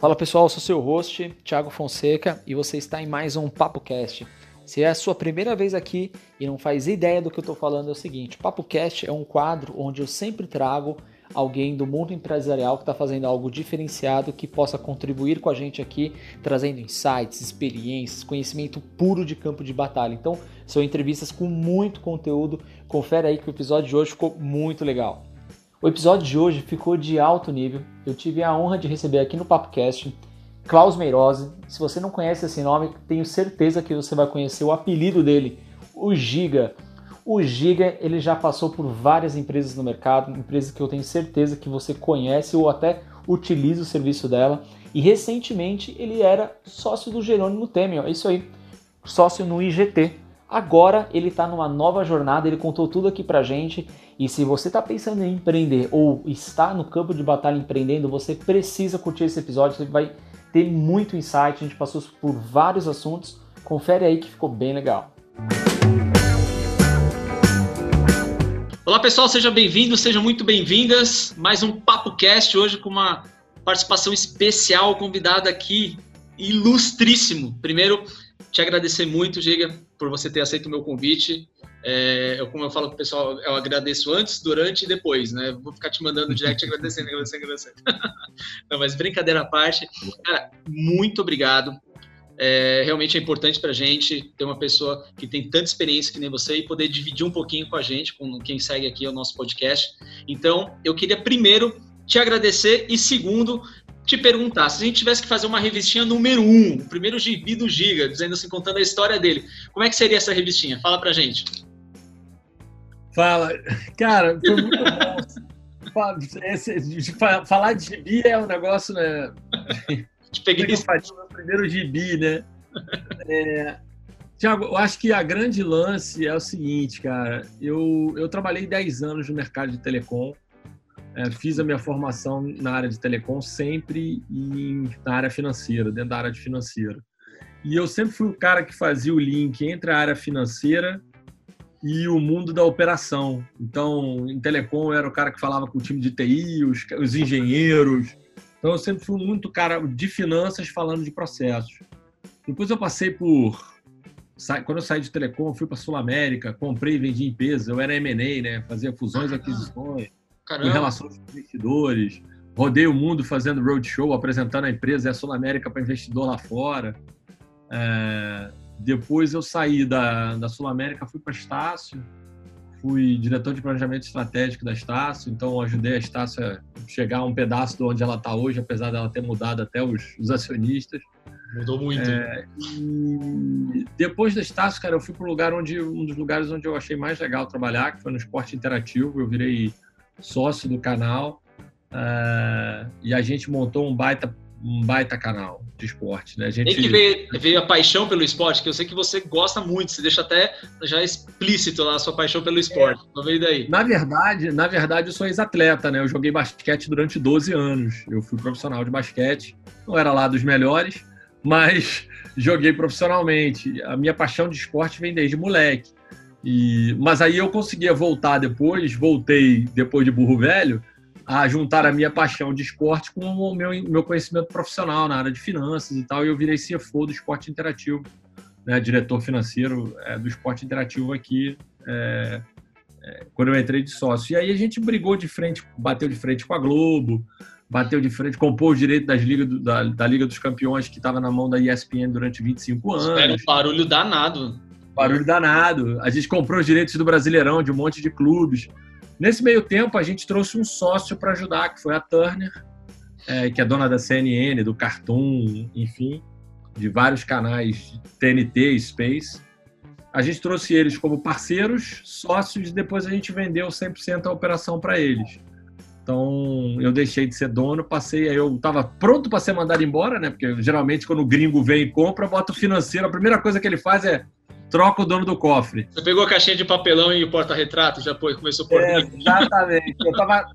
Fala pessoal, sou seu host, Thiago Fonseca, e você está em mais um Papo Cast. Se é a sua primeira vez aqui e não faz ideia do que eu estou falando, é o seguinte: o Papo Cast é um quadro onde eu sempre trago alguém do mundo empresarial que está fazendo algo diferenciado que possa contribuir com a gente aqui, trazendo insights, experiências, conhecimento puro de campo de batalha. Então, são entrevistas com muito conteúdo. Confere aí que o episódio de hoje ficou muito legal. O episódio de hoje ficou de alto nível. Eu tive a honra de receber aqui no PapoCast Klaus Meirose. Se você não conhece esse nome, tenho certeza que você vai conhecer o apelido dele, o Giga. O Giga ele já passou por várias empresas no mercado, empresas que eu tenho certeza que você conhece ou até utiliza o serviço dela. E recentemente ele era sócio do Jerônimo Temer, é isso aí, sócio no IGT. Agora ele está numa nova jornada, ele contou tudo aqui pra gente. E se você está pensando em empreender ou está no campo de batalha empreendendo, você precisa curtir esse episódio, você vai ter muito insight. A gente passou por vários assuntos. Confere aí que ficou bem legal. Olá pessoal, sejam bem-vindos, sejam muito bem-vindas. Mais um Papo Cast hoje com uma participação especial, convidada aqui, ilustríssimo. Primeiro, te agradecer muito, Giga, por você ter aceito o meu convite. É, eu, como eu falo com o pessoal, eu agradeço antes, durante e depois, né? Vou ficar te mandando direct agradecendo, agradecendo, agradecendo. Não, mas brincadeira à parte. Cara, muito obrigado. É, realmente é importante para a gente ter uma pessoa que tem tanta experiência que nem você e poder dividir um pouquinho com a gente, com quem segue aqui o nosso podcast. Então, eu queria primeiro te agradecer e segundo te perguntar, se a gente tivesse que fazer uma revistinha número um, o primeiro gibi do Giga, dizendo assim, contando a história dele, como é que seria essa revistinha? Fala pra gente. Fala. Cara, foi muito bom. falar de gibi é um negócio, né? Te peguei isso. meu primeiro gibi, né? É, Tiago, eu acho que a grande lance é o seguinte, cara. Eu, eu trabalhei 10 anos no mercado de telecom. É, fiz a minha formação na área de telecom sempre em, na área financeira, dentro da área de financeira. E eu sempre fui o cara que fazia o link entre a área financeira e o mundo da operação. Então, em telecom, eu era o cara que falava com o time de TI, os, os engenheiros. Então, eu sempre fui muito cara de finanças falando de processos. Depois eu passei por quando eu saí de telecom, fui para Sul América, comprei e vendi empresas, eu era M&A, né? Fazia fusões e aquisições. Caramba. em relações com investidores. Rodei o mundo fazendo roadshow, apresentando a empresa e a Sul América para investidor lá fora. É, depois eu saí da, da Sul América, fui para Estácio, fui diretor de planejamento estratégico da Estácio, então ajudei a Estácio a chegar a um pedaço de onde ela está hoje, apesar dela ter mudado até os, os acionistas. Mudou muito. É, e depois da Estácio, cara, eu fui para um lugar onde um dos lugares onde eu achei mais legal trabalhar, que foi no esporte interativo. Eu virei sócio do canal, uh, e a gente montou um baita, um baita canal de esporte. Né? A gente... Tem que ver, ver a paixão pelo esporte, que eu sei que você gosta muito, você deixa até já explícito lá a sua paixão pelo esporte. É. daí. Na verdade, na verdade, eu sou ex-atleta, né? Eu joguei basquete durante 12 anos. Eu fui profissional de basquete, não era lá dos melhores, mas joguei profissionalmente. A minha paixão de esporte vem desde moleque. E, mas aí eu conseguia voltar depois, voltei depois de burro velho, a juntar a minha paixão de esporte com o meu, meu conhecimento profissional na área de finanças e tal, e eu virei CFO do esporte interativo, né, diretor financeiro é, do esporte interativo aqui, é, é, quando eu entrei de sócio. E aí a gente brigou de frente, bateu de frente com a Globo, bateu de frente, compôs os direitos das Liga do, da, da Liga dos Campeões, que estava na mão da ESPN durante 25 anos. Era um barulho danado. Barulho danado. A gente comprou os direitos do Brasileirão, de um monte de clubes. Nesse meio tempo, a gente trouxe um sócio para ajudar, que foi a Turner, é, que é dona da CNN, do Cartoon, enfim, de vários canais TNT, Space. A gente trouxe eles como parceiros, sócios, e depois a gente vendeu 100% a operação para eles. Então, eu deixei de ser dono, passei, aí eu estava pronto para ser mandado embora, né? Porque geralmente quando o gringo vem e compra, bota o financeiro, a primeira coisa que ele faz é troca o dono do cofre. Você pegou a caixinha de papelão e o porta-retrato, já começou por é, Exatamente. Eu tava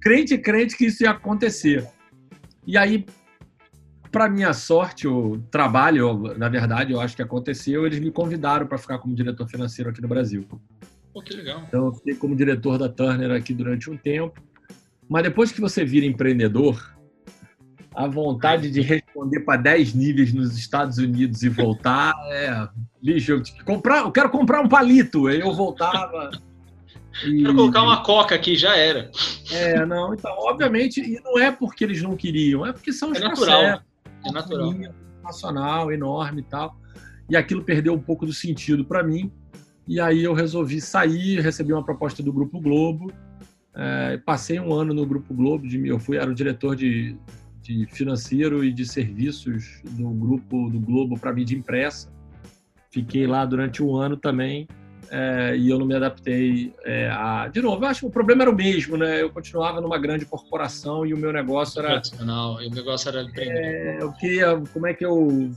crente, crente que isso ia acontecer. E aí, para minha sorte, o trabalho, na verdade, eu acho que aconteceu, eles me convidaram para ficar como diretor financeiro aqui no Brasil. Pô, que legal. Então, eu fiquei como diretor da Turner aqui durante um tempo. Mas depois que você vira empreendedor, a vontade de responder para 10 níveis nos Estados Unidos e voltar é. Bicho, eu, comprar, eu quero comprar um palito. Aí eu voltava. E... Quero colocar uma coca aqui, já era. É, não, então, obviamente, e não é porque eles não queriam, é porque são os é natural. É natural. Nacional, enorme e tal. E aquilo perdeu um pouco do sentido para mim. E aí eu resolvi sair, recebi uma proposta do Grupo Globo. É, passei um ano no Grupo Globo, de, eu fui, era o diretor de, de financeiro e de serviços do grupo do Globo para mídia impressa. Fiquei lá durante um ano também é, e eu não me adaptei é, a. De novo, eu acho que o problema era o mesmo, né? Eu continuava numa grande corporação e o meu negócio era. Tradicional, e o negócio era. É, eu queria. Como é que eu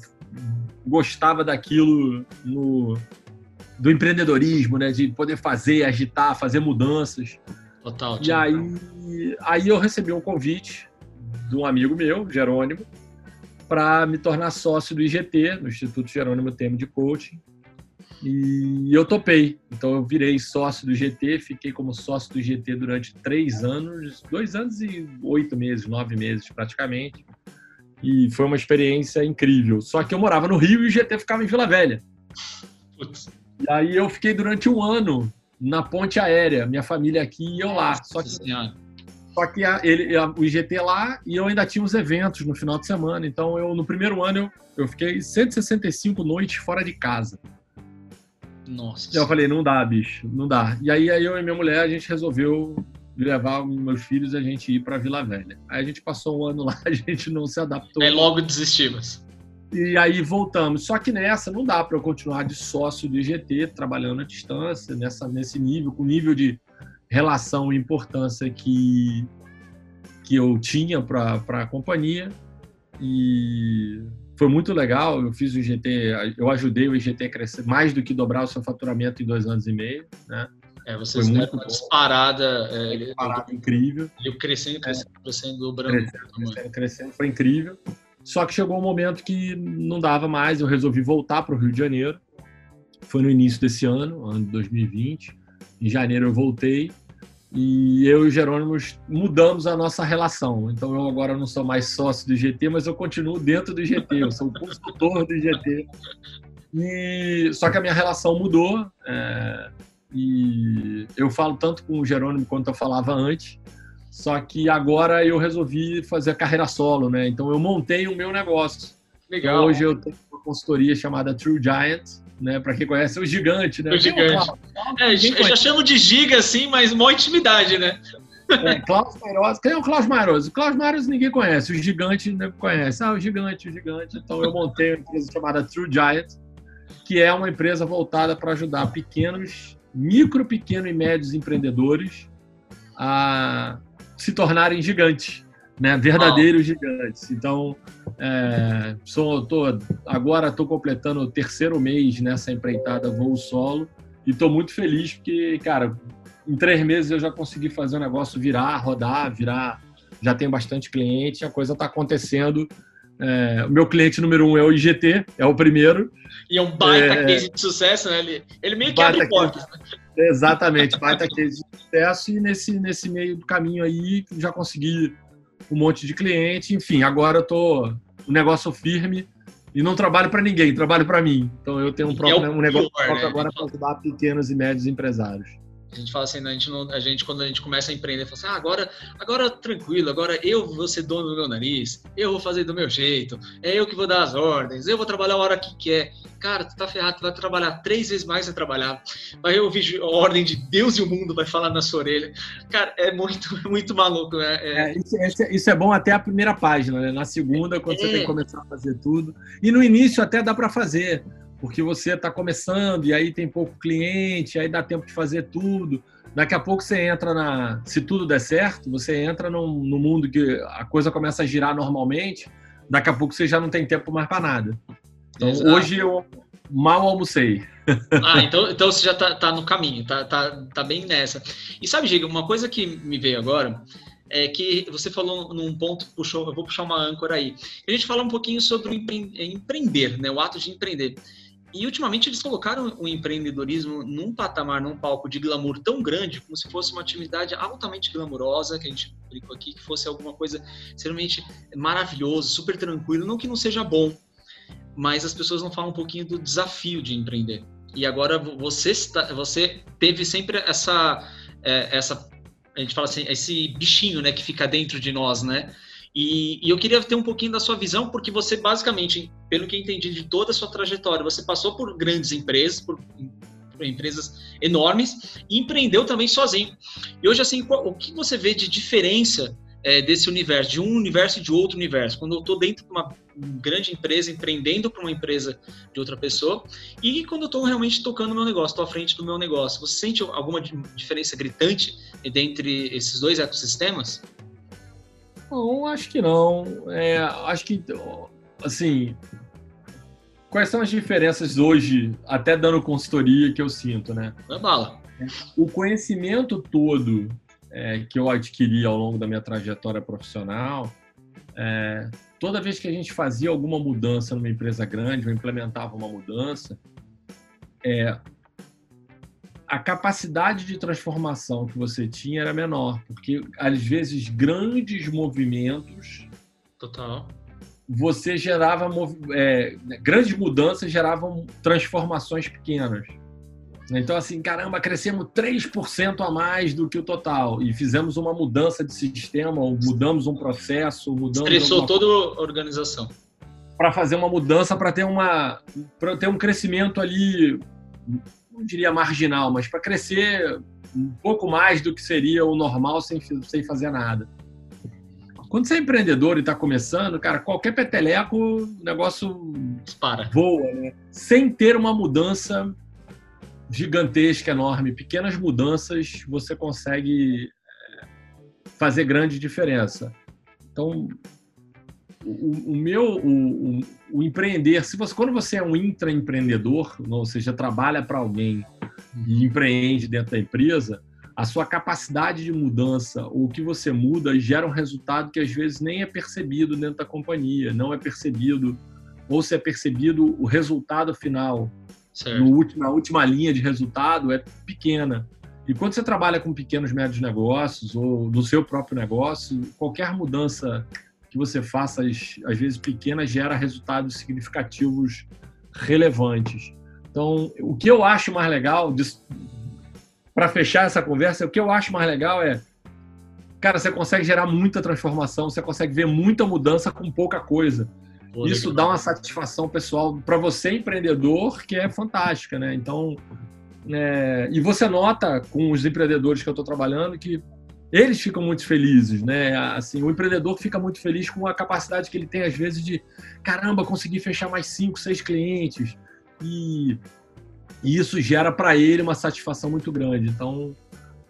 gostava daquilo no, do empreendedorismo, né? De poder fazer, agitar, fazer mudanças. Total. E aí, aí eu recebi um convite de um amigo meu, Jerônimo, para me tornar sócio do IGT, no Instituto Jerônimo Temo de Coaching. E eu topei. Então eu virei sócio do IGT, fiquei como sócio do IGT durante três anos, dois anos e oito meses, nove meses praticamente. E foi uma experiência incrível. Só que eu morava no Rio e o IGT ficava em Vila Velha. Putz. E aí eu fiquei durante um ano na ponte aérea, minha família aqui e eu lá. Só que, só que a, ele, a, o IGT lá e eu ainda tinha os eventos no final de semana. Então, eu no primeiro ano eu, eu fiquei 165 noites fora de casa. Nossa. E eu falei, não dá, bicho, não dá. E aí, aí eu e minha mulher, a gente resolveu levar meus filhos e a gente ir para Vila Velha. Aí a gente passou um ano lá, a gente não se adaptou. Aí logo desistimos. E aí voltamos. Só que nessa não dá para eu continuar de sócio do IGT, trabalhando à distância, nessa, nesse nível, com nível de relação e importância que, que eu tinha para a companhia. E foi muito legal. Eu fiz o IGT, eu ajudei o IGT a crescer mais do que dobrar o seu faturamento em dois anos e meio, né? É, vocês foi muito uma disparada, é, disparada incrível. E crescendo, crescendo, crescendo, dobrando. Crescendo, crescendo, crescendo, foi incrível. Só que chegou um momento que não dava mais, eu resolvi voltar para o Rio de Janeiro. Foi no início desse ano, ano de 2020. Em janeiro eu voltei e eu e o Jerônimo mudamos a nossa relação. Então eu agora não sou mais sócio do GT, mas eu continuo dentro do GT, eu sou o consultor do GT. E, só que a minha relação mudou. É, e eu falo tanto com o Jerônimo quanto eu falava antes. Só que agora eu resolvi fazer a carreira solo, né? Então eu montei o meu negócio. Legal. Então, hoje eu tenho uma consultoria chamada True Giant, né? Para quem conhece, é o gigante, né? O gigante. É, eu já chamo de giga, assim, mas maior intimidade, né? É, Klaus Mairoso. Quem é o Klaus Mairoso? O Klaus Mairoso ninguém conhece, o gigante não conhece. Ah, o gigante, o gigante. Então eu montei uma empresa chamada True Giant, que é uma empresa voltada para ajudar pequenos, micro, pequeno e médios empreendedores a se tornarem gigantes, né? verdadeiros gigantes. Então, é, sou, tô, agora estou completando o terceiro mês nessa empreitada voo solo e estou muito feliz porque, cara, em três meses eu já consegui fazer o negócio virar, rodar, virar. Já tenho bastante cliente, a coisa está acontecendo. É, o meu cliente número um é o IGT, é o primeiro. E é um baita é, case de sucesso, né? Ele, ele meio que abre portas. Né? Exatamente, baita case de sucesso e nesse, nesse meio do caminho aí já consegui um monte de cliente, enfim, agora eu tô um negócio firme e não trabalho para ninguém, trabalho para mim. Então eu tenho um, próprio, é um negócio pior, próprio né? agora para ajudar pequenos e médios empresários. A gente fala assim, né, a gente, não, a gente quando a gente começa a empreender, fala assim, ah, agora, agora tranquilo, agora eu vou ser dono do meu nariz, eu vou fazer do meu jeito, é eu que vou dar as ordens, eu vou trabalhar a hora que quer. Cara, tu tá ferrado, tu vai trabalhar três vezes mais vai trabalhar. Vai ouvir a ordem de Deus e o mundo vai falar na sua orelha. Cara, é muito, muito maluco, né? É... É, isso, é, isso, é bom até a primeira página, né? Na segunda, quando você tem que é. começar a fazer tudo. E no início até dá para fazer porque você está começando e aí tem pouco cliente, aí dá tempo de fazer tudo. Daqui a pouco você entra na. Se tudo der certo, você entra no, no mundo que a coisa começa a girar normalmente, daqui a pouco você já não tem tempo mais para nada. Então, Exato. hoje eu mal almocei. Ah, então, então você já está tá no caminho, tá, tá, tá bem nessa. E sabe, Giga, uma coisa que me veio agora é que você falou num ponto, puxou, eu vou puxar uma âncora aí. A gente fala um pouquinho sobre o empre, empreender, né, o ato de empreender. E ultimamente eles colocaram o empreendedorismo num patamar, num palco de glamour tão grande, como se fosse uma atividade altamente glamurosa, que a gente explicou aqui, que fosse alguma coisa extremamente maravilhoso, super tranquilo, não que não seja bom, mas as pessoas não falam um pouquinho do desafio de empreender. E agora você, está, você teve sempre essa, é, essa, a gente fala assim, esse bichinho, né, que fica dentro de nós, né? E, e, eu queria ter um pouquinho da sua visão, porque você basicamente, pelo que entendi de toda a sua trajetória, você passou por grandes empresas, por, por empresas enormes, e empreendeu também sozinho. E hoje, assim, qual, o que você vê de diferença é, desse universo, de um universo e de outro universo? Quando eu estou dentro de uma grande empresa, empreendendo para uma empresa de outra pessoa, e quando eu estou realmente tocando meu negócio, estou à frente do meu negócio, você sente alguma diferença gritante entre esses dois ecossistemas? Não, acho que não. É, acho que, assim, quais são as diferenças hoje, até dando consultoria, que eu sinto, né? É bala. O conhecimento todo é, que eu adquiri ao longo da minha trajetória profissional, é, toda vez que a gente fazia alguma mudança numa empresa grande, ou implementava uma mudança, é, a capacidade de transformação que você tinha era menor, porque às vezes grandes movimentos. Total. Você gerava. É, grandes mudanças geravam transformações pequenas. Então, assim, caramba, crescemos 3% a mais do que o total. E fizemos uma mudança de sistema, ou mudamos um processo, mudamos. Estressou toda a organização. Para fazer uma mudança, para ter, uma, ter um crescimento ali não diria marginal, mas para crescer um pouco mais do que seria o normal sem, sem fazer nada. Quando você é empreendedor e está começando, cara, qualquer peteleco, o negócio Dispara. voa, né? Sem ter uma mudança gigantesca, enorme. Pequenas mudanças você consegue é, fazer grande diferença. Então, o, o meu, o, o, o, empreender, se você, quando você é um intraempreendedor, ou seja, trabalha para alguém e empreende dentro da empresa, a sua capacidade de mudança, ou o que você muda, gera um resultado que às vezes nem é percebido dentro da companhia, não é percebido, ou se é percebido o resultado final, último, na última linha de resultado, é pequena. E quando você trabalha com pequenos médios negócios, ou no seu próprio negócio, qualquer mudança que você faça, às, vezes pequenas, gera resultados significativos relevantes. Então, o que eu acho mais legal, para fechar essa conversa, o que eu acho mais legal é, cara, você consegue gerar muita transformação, você consegue ver muita mudança com pouca coisa. Pô, Isso legal. dá uma satisfação pessoal para você, empreendedor, que é fantástica, né? Então, é, e você nota com os empreendedores que eu estou trabalhando que eles ficam muito felizes, né? Assim, o empreendedor fica muito feliz com a capacidade que ele tem às vezes de, caramba, conseguir fechar mais cinco, seis clientes e, e isso gera para ele uma satisfação muito grande. Então,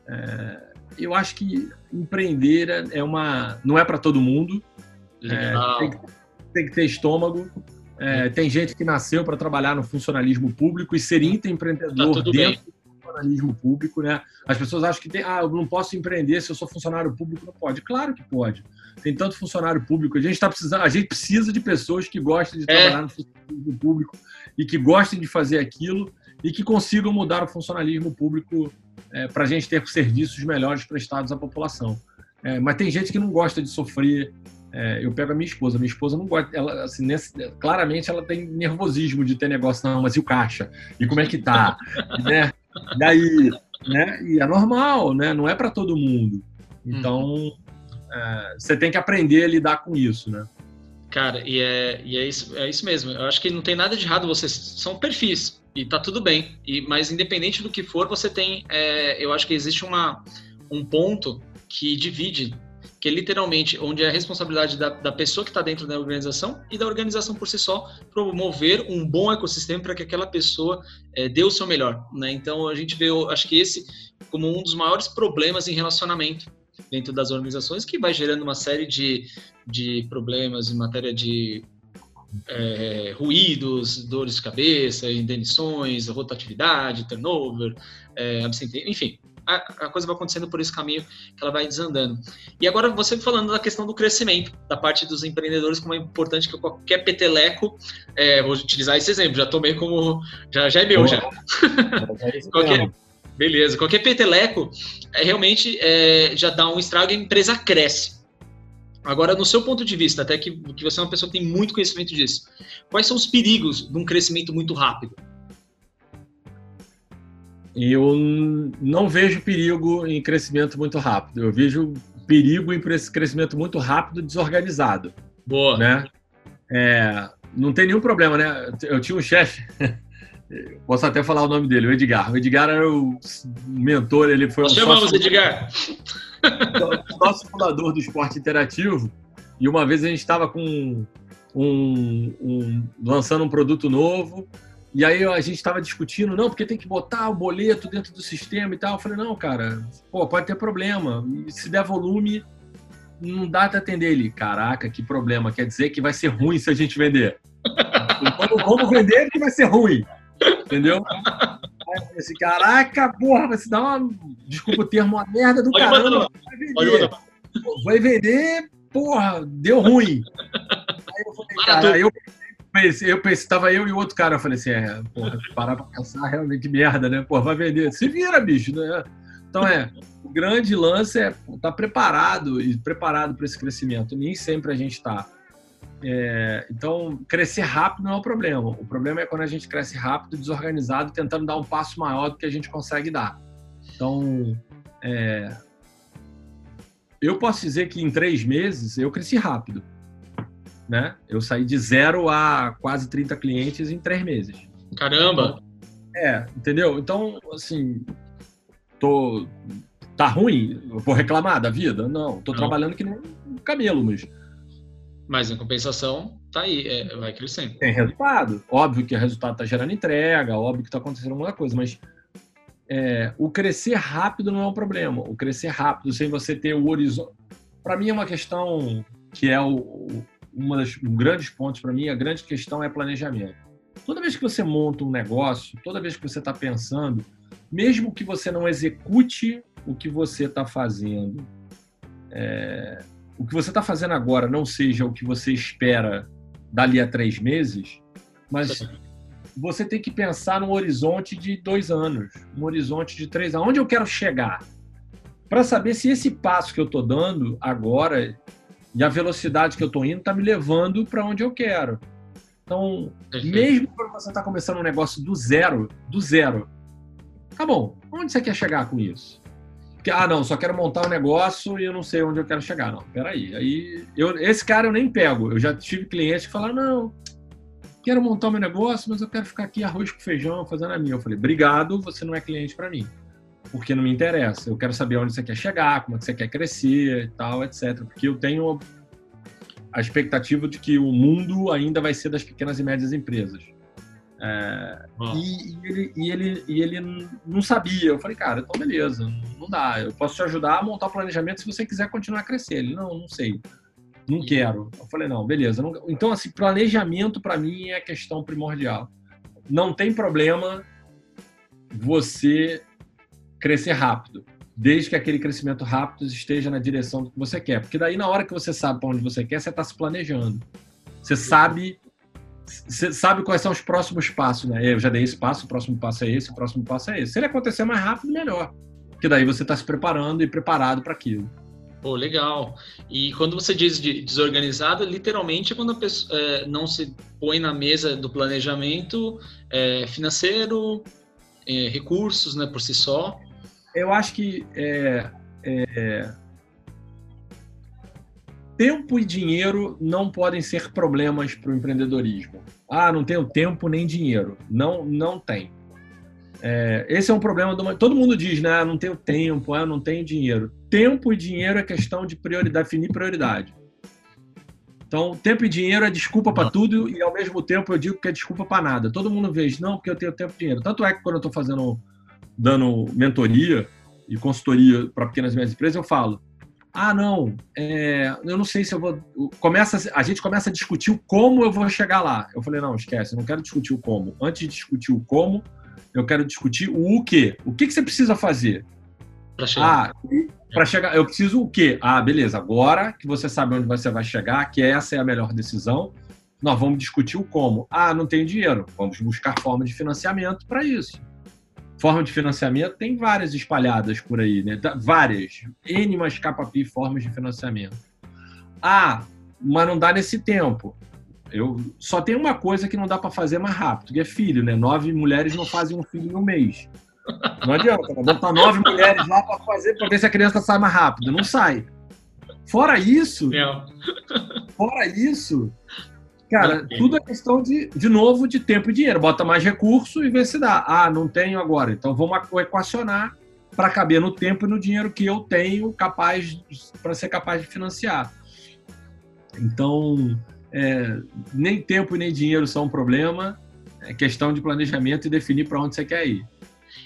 é, eu acho que empreender é uma, não é para todo mundo. É, tem, que, tem, que ter estômago. É, tem gente que nasceu para trabalhar no funcionalismo público e ser intraempreendedor tá dentro bem funcionalismo público, né? As pessoas acham que tem, ah, eu não posso empreender se eu sou funcionário público, não pode. Claro que pode. Tem tanto funcionário público. A gente está precisando, a gente precisa de pessoas que gostem de é. trabalhar no funcionalismo público e que gostem de fazer aquilo e que consigam mudar o funcionalismo público é, para a gente ter serviços melhores prestados à população. É, mas tem gente que não gosta de sofrer. É, eu pego a minha esposa. Minha esposa não gosta. Ela, assim, nesse, claramente ela tem nervosismo de ter negócio. Não, mas e o caixa? E como é que tá? né? Daí, né? E é normal, né? Não é para todo mundo. Então, hum. é, você tem que aprender a lidar com isso, né? Cara, e é, e é, isso, é isso mesmo. Eu acho que não tem nada de errado. Vocês são perfis e tá tudo bem. E, mas independente do que for, você tem. É, eu acho que existe uma, um ponto que divide que é literalmente onde é a responsabilidade da, da pessoa que está dentro da organização e da organização por si só promover um bom ecossistema para que aquela pessoa é, dê o seu melhor. Né? Então a gente vê, acho que esse como um dos maiores problemas em relacionamento dentro das organizações, que vai gerando uma série de, de problemas em matéria de é, ruídos, dores de cabeça, indenições, rotatividade, turnover, é, enfim, a, a, coisa vai acontecendo por esse caminho que ela vai desandando. E agora você falando da questão do crescimento, da parte dos empreendedores, como é importante que qualquer peteleco, é, vou utilizar esse exemplo, já tomei como, já, já é meu, já. É qualquer, beleza, qualquer peteleco é, realmente é, já dá um estrago e a empresa cresce. Agora, no seu ponto de vista, até que, que você é uma pessoa que tem muito conhecimento disso, quais são os perigos de um crescimento muito rápido? Eu não vejo perigo em crescimento muito rápido. Eu vejo perigo em crescimento muito rápido, desorganizado. Boa. Né? É, não tem nenhum problema, né? Eu tinha um chefe, posso até falar o nome dele, o Edgar. O Edgar era o mentor, ele foi Nós um chamamos sócio... Edgar. Nosso fundador do esporte interativo. E uma vez a gente estava com um, um, lançando um produto novo e aí a gente estava discutindo, não, porque tem que botar o boleto dentro do sistema e tal. Eu falei, não, cara, pô, pode ter problema. Se der volume, não dá para atender ele. Caraca, que problema. Quer dizer que vai ser ruim se a gente vender. Vamos, vamos vender que vai ser ruim. Entendeu? Aí eu falei assim, caraca, porra, vai se dar uma. Desculpa o termo, uma merda do pode caramba. Vai vender. Vai vender, porra, deu ruim. Aí eu falei, cara, eu pensei, eu pensei, tava eu e outro cara, eu falei assim, é, porra, parar pra pensar realmente merda, né? Porra, vai vender. Se vira, bicho, né? Então é, o grande lance é estar tá preparado e preparado para esse crescimento. Nem sempre a gente está. É, então, crescer rápido não é o problema. O problema é quando a gente cresce rápido, desorganizado, tentando dar um passo maior do que a gente consegue dar. Então, é, eu posso dizer que em três meses eu cresci rápido né? Eu saí de zero a quase 30 clientes em três meses. Caramba! É, entendeu? Então, assim, tô. Tá ruim? Eu vou reclamar da vida? Não, tô Não. trabalhando que nem um camelo, mas. Mas em compensação, tá aí, é, vai crescendo. Tem resultado. Óbvio que o resultado tá gerando entrega, óbvio que tá acontecendo alguma coisa, mas é, o crescer rápido não é um problema. O crescer rápido sem você ter o horizonte. Para mim é uma questão que é o, uma das um grandes pontos para mim, a grande questão é planejamento. Toda vez que você monta um negócio, toda vez que você está pensando, mesmo que você não execute o que você está fazendo, é, o que você está fazendo agora não seja o que você espera dali a três meses, mas você tem que pensar num horizonte de dois anos, um horizonte de três anos. Onde eu quero chegar? Para saber se esse passo que eu estou dando agora e a velocidade que eu estou indo está me levando para onde eu quero. Então, Perfeito. mesmo quando você está começando um negócio do zero, do zero, tá bom, onde você quer chegar com isso? Porque, ah, não, só quero montar um negócio e eu não sei onde eu quero chegar. Não, peraí. Aí, eu, esse cara eu nem pego. Eu já tive clientes que falaram, não, quero montar meu negócio, mas eu quero ficar aqui arroz com feijão fazendo a minha. Eu falei, obrigado, você não é cliente para mim porque não me interessa. Eu quero saber onde você quer chegar, como é que você quer crescer e tal, etc. Porque eu tenho a expectativa de que o mundo ainda vai ser das pequenas e médias empresas. É, e, e, ele, e, ele, e ele não sabia. Eu falei, cara, então beleza, não dá. Eu posso te ajudar a montar o planejamento se você quiser continuar a crescer. Ele, não, não sei. Não quero. Eu falei, não, beleza. Não... Então, assim, planejamento para mim é a questão primordial. Não tem problema você crescer rápido, desde que aquele crescimento rápido esteja na direção do que você quer. Porque daí, na hora que você sabe para onde você quer, você está se planejando. Você sabe, você sabe quais são os próximos passos, né? Eu já dei esse passo, o próximo passo é esse, o próximo passo é esse. Se ele acontecer mais rápido, melhor. Porque daí você está se preparando e preparado para aquilo. Pô, legal. E quando você diz de desorganizado, literalmente é quando a pessoa é, não se põe na mesa do planejamento é, financeiro, é, recursos, né, por si só, eu acho que é, é, tempo e dinheiro não podem ser problemas para o empreendedorismo. Ah, não tenho tempo nem dinheiro. Não, não tem. É, esse é um problema do. Todo mundo diz, né? Ah, não tenho tempo, ah, não tenho dinheiro. Tempo e dinheiro é questão de prioridade, definir prioridade. Então, tempo e dinheiro é desculpa para tudo e ao mesmo tempo eu digo que é desculpa para nada. Todo mundo vê, não, porque eu tenho tempo e dinheiro. Tanto é que quando eu estou fazendo dando mentoria e consultoria para pequenas e médias empresas, eu falo: ah, não, é, eu não sei se eu vou. Começa, a gente começa a discutir o como eu vou chegar lá. Eu falei: não, esquece, eu não quero discutir o como. Antes de discutir o como, eu quero discutir o o quê. O que, que você precisa fazer? Para chegar. Ah, para chegar, eu preciso o quê? Ah, beleza. Agora que você sabe onde você vai chegar, que essa é a melhor decisão, nós vamos discutir o como. Ah, não tem dinheiro. Vamos buscar forma de financiamento para isso. Forma de financiamento tem várias espalhadas por aí, né? Várias. N mais KPI formas de financiamento. Ah, mas não dá nesse tempo. Eu só tem uma coisa que não dá para fazer mais rápido, que é filho, né? Nove mulheres não fazem um filho em um mês. Não adianta, né? botar nove mulheres lá para fazer para ver se a criança sai mais rápido. Não sai. Fora isso, não. fora isso, cara, tudo é questão de, de novo, de tempo e dinheiro. Bota mais recurso e vê se dá. Ah, não tenho agora. Então vamos equacionar para caber no tempo e no dinheiro que eu tenho capaz para ser capaz de financiar. Então, é, nem tempo e nem dinheiro são um problema. É questão de planejamento e definir para onde você quer ir.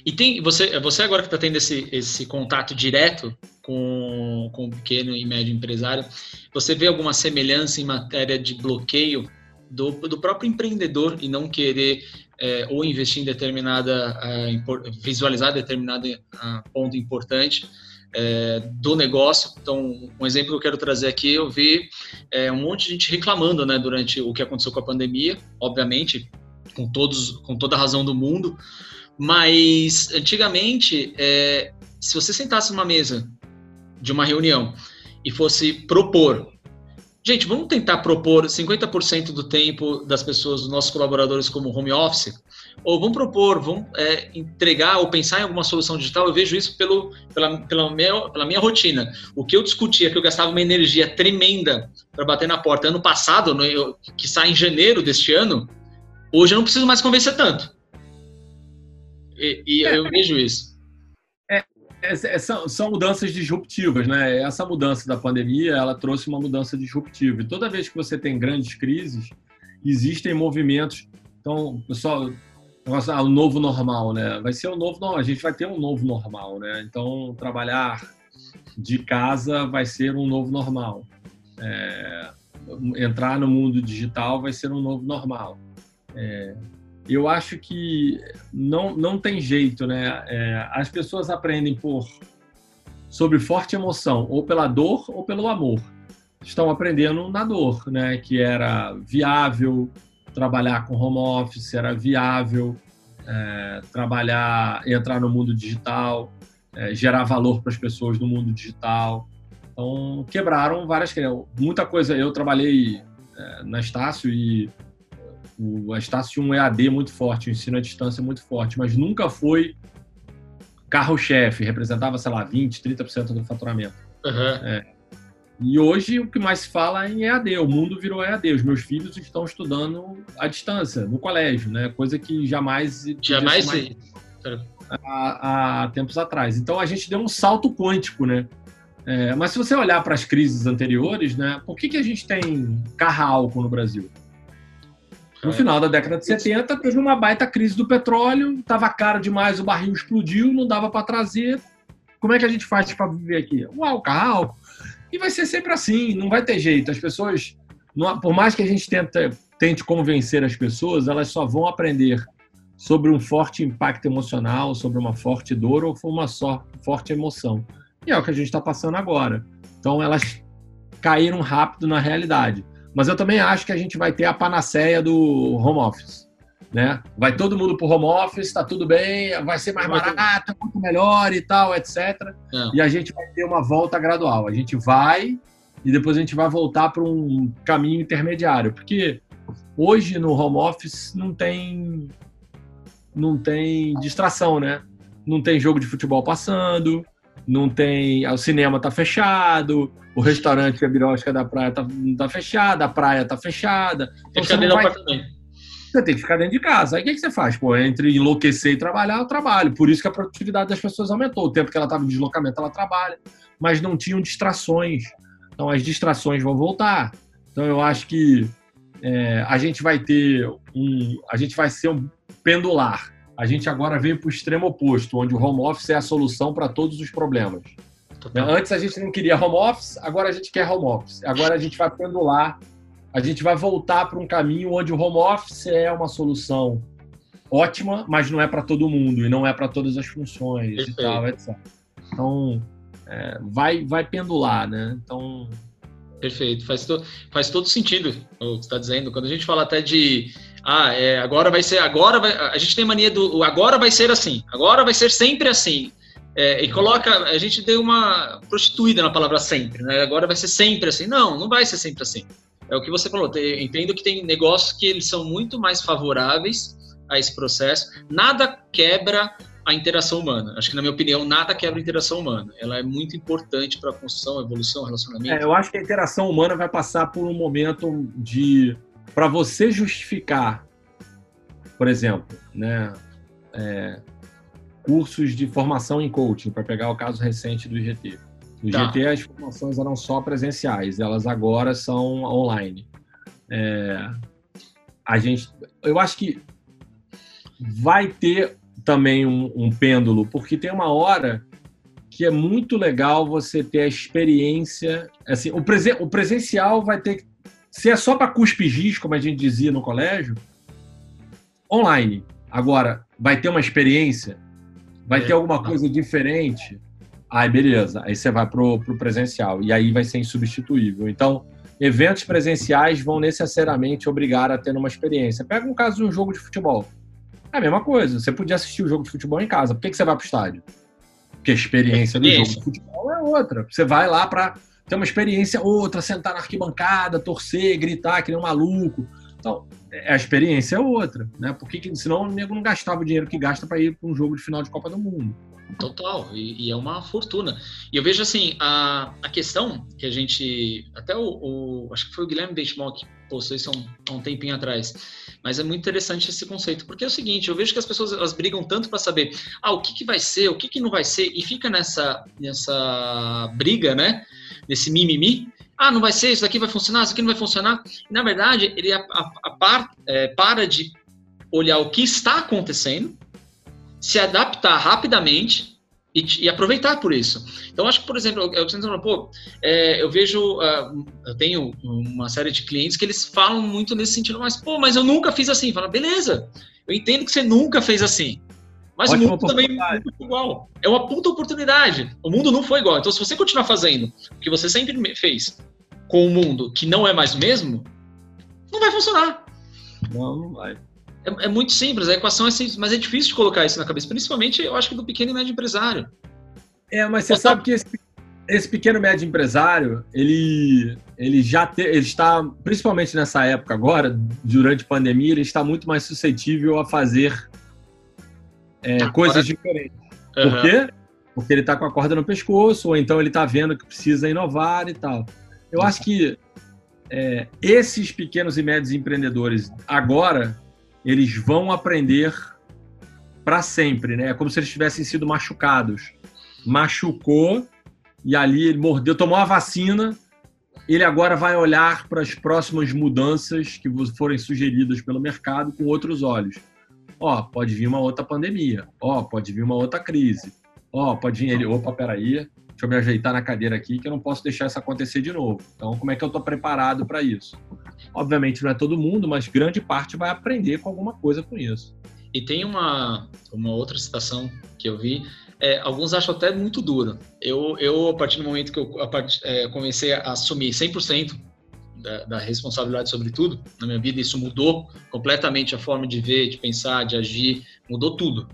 E tem você, você agora que está tendo esse, esse contato direto com, com o pequeno e médio empresário, você vê alguma semelhança em matéria de bloqueio do, do próprio empreendedor e não querer é, ou investir em determinada, uh, visualizar determinado uh, ponto importante é, do negócio. Então, um exemplo que eu quero trazer aqui, eu vi é, um monte de gente reclamando, né, durante o que aconteceu com a pandemia, obviamente, com todos, com toda a razão do mundo. Mas antigamente, é, se você sentasse numa mesa de uma reunião e fosse propor Gente, vamos tentar propor 50% do tempo das pessoas, dos nossos colaboradores, como home office? Ou vamos propor, vamos é, entregar ou pensar em alguma solução digital? Eu vejo isso pelo, pela, pela, minha, pela minha rotina. O que eu discutia, que eu gastava uma energia tremenda para bater na porta ano passado, no, eu, que sai em janeiro deste ano, hoje eu não preciso mais convencer tanto. E, e eu vejo isso. É, é, são, são, mudanças disruptivas, né? Essa mudança da pandemia, ela trouxe uma mudança disruptiva. E toda vez que você tem grandes crises, existem movimentos. Então, pessoal, ah, o novo normal, né? Vai ser o novo normal. A gente vai ter um novo normal, né? Então, trabalhar de casa vai ser um novo normal. É, entrar no mundo digital vai ser um novo normal. É, eu acho que não, não tem jeito, né? É, as pessoas aprendem por sobre forte emoção, ou pela dor ou pelo amor. Estão aprendendo na dor, né? Que era viável trabalhar com home office, era viável é, trabalhar, entrar no mundo digital, é, gerar valor para as pessoas no mundo digital. Então, quebraram várias Muita coisa. Eu trabalhei é, na Estácio e o, a Estácio tinha um EAD muito forte, um ensino à distância muito forte, mas nunca foi carro-chefe, representava, sei lá, 20, 30% do faturamento. Uhum. É. E hoje o que mais se fala é em EAD, o mundo virou EAD. Os meus filhos estão estudando à distância, no colégio, né? Coisa que jamais. Jamais. Há, há tempos atrás. Então a gente deu um salto quântico, né? É, mas se você olhar para as crises anteriores, né? Por que, que a gente tem carro álcool no Brasil? No final da década de 70, teve uma baita crise do petróleo, estava caro demais, o barril explodiu, não dava para trazer. Como é que a gente faz para viver aqui? Uau, carro. E vai ser sempre assim, não vai ter jeito. As pessoas, por mais que a gente tente, tente convencer as pessoas, elas só vão aprender sobre um forte impacto emocional, sobre uma forte dor ou uma só forte emoção. E é o que a gente está passando agora. Então elas caíram rápido na realidade. Mas eu também acho que a gente vai ter a panaceia do home office. Né? Vai todo mundo para o home office, está tudo bem, vai ser mais barato, muito melhor e tal, etc. É. E a gente vai ter uma volta gradual. A gente vai e depois a gente vai voltar para um caminho intermediário, porque hoje no home office não tem não tem distração, né? Não tem jogo de futebol passando, não tem. O cinema tá fechado, o restaurante a birosca da praia tá, tá fechada, a praia tá fechada. Então você, vai... você tem que ficar dentro de casa. Aí o que, que você faz? Pô, entre enlouquecer e trabalhar, eu trabalho. Por isso que a produtividade das pessoas aumentou. O tempo que ela estava em deslocamento, ela trabalha. Mas não tinham distrações. Então as distrações vão voltar. Então eu acho que é, a gente vai ter um. A gente vai ser um pendular a gente agora veio para o extremo oposto, onde o home office é a solução para todos os problemas. Total. Antes a gente não queria home office, agora a gente quer home office. Agora a gente vai pendular, a gente vai voltar para um caminho onde o home office é uma solução ótima, mas não é para todo mundo e não é para todas as funções Perfeito. e tal, etc. Então, é, vai, vai pendular, né? Então. Perfeito, faz, to, faz todo sentido o que você está dizendo. Quando a gente fala até de ah, é, agora vai ser, agora vai, a gente tem mania do agora vai ser assim, agora vai ser sempre assim. É, e coloca, a gente deu uma prostituída na palavra sempre, né? Agora vai ser sempre assim. Não, não vai ser sempre assim. É o que você falou. Eu entendo que tem negócios que eles são muito mais favoráveis a esse processo. Nada quebra a interação humana. Acho que, na minha opinião, nada quebra a interação humana. Ela é muito importante para a construção, evolução, relacionamento. É, eu acho que a interação humana vai passar por um momento de. Para você justificar, por exemplo, né, é, cursos de formação em coaching, para pegar o caso recente do IGT. No tá. IGT, as formações eram só presenciais, elas agora são online. É, a gente, eu acho que vai ter também um, um pêndulo, porque tem uma hora que é muito legal você ter a experiência. Assim, o, presen o presencial vai ter que. Se é só para cuspir como a gente dizia no colégio, online. Agora, vai ter uma experiência? Vai é. ter alguma coisa diferente? Aí, beleza. Aí você vai pro, pro presencial. E aí vai ser insubstituível. Então, eventos presenciais vão necessariamente obrigar a ter uma experiência. Pega um caso de um jogo de futebol. É a mesma coisa. Você podia assistir o jogo de futebol em casa. Por que, que você vai para o estádio? Porque a experiência do jogo de futebol é outra. Você vai lá para ter uma experiência outra, sentar na arquibancada, torcer, gritar, que nem um maluco. Então, é, a experiência é outra, né? Porque senão o nego não gastava o dinheiro que gasta para ir para um jogo de final de Copa do Mundo. Total, e, e, é uma fortuna. E eu vejo assim, a, a questão que a gente. Até o, o Acho que foi o Guilherme Benchmark que postou isso há um, há um tempinho atrás mas é muito interessante esse conceito, porque é o seguinte, eu vejo que as pessoas elas brigam tanto para saber, ah, o que, que vai ser, o que, que não vai ser, e fica nessa, nessa briga, né? Nesse mimimi. Ah, não vai ser, isso aqui vai funcionar, isso aqui não vai funcionar. E, na verdade, ele a, a, a par, é, para de olhar o que está acontecendo, se adaptar rapidamente e, e, aproveitar por isso. Então, acho que, por exemplo, eu, eu, pô, é, eu vejo, uh, eu tenho uma série de clientes que eles falam muito nesse sentido, mas, pô, mas eu nunca fiz assim. Fala, beleza, eu entendo que você nunca fez assim. Mas Ótima o mundo também não foi igual. É uma puta oportunidade. O mundo não foi igual. Então, se você continuar fazendo o que você sempre fez com o mundo que não é mais o mesmo, não vai funcionar. Não, não vai. É, é, muito simples, a equação é simples, mas é difícil de colocar isso na cabeça, principalmente eu acho que do pequeno e médio empresário. É, mas você sabe que esse, esse pequeno e médio empresário, ele, ele já te, ele está, principalmente nessa época agora, durante a pandemia, ele está muito mais suscetível a fazer é, coisas diferentes. Uhum. Por quê? Porque ele está com a corda no pescoço, ou então ele está vendo que precisa inovar e tal. Eu acho que é, esses pequenos e médios empreendedores agora eles vão aprender para sempre, né? É como se eles tivessem sido machucados. Machucou e ali ele mordeu, tomou a vacina. Ele agora vai olhar para as próximas mudanças que forem sugeridas pelo mercado com outros olhos. Ó, pode vir uma outra pandemia. Ó, pode vir uma outra crise. Ó, pode vir ele. Opa, peraí, deixa eu me ajeitar na cadeira aqui que eu não posso deixar isso acontecer de novo. Então, como é que eu estou preparado para isso? Obviamente não é todo mundo, mas grande parte vai aprender com alguma coisa com isso. E tem uma, uma outra citação que eu vi, é, alguns acham até muito dura. Eu, eu, a partir do momento que eu a part, é, comecei a assumir 100% da, da responsabilidade sobre tudo na minha vida, isso mudou completamente a forma de ver, de pensar, de agir, mudou tudo.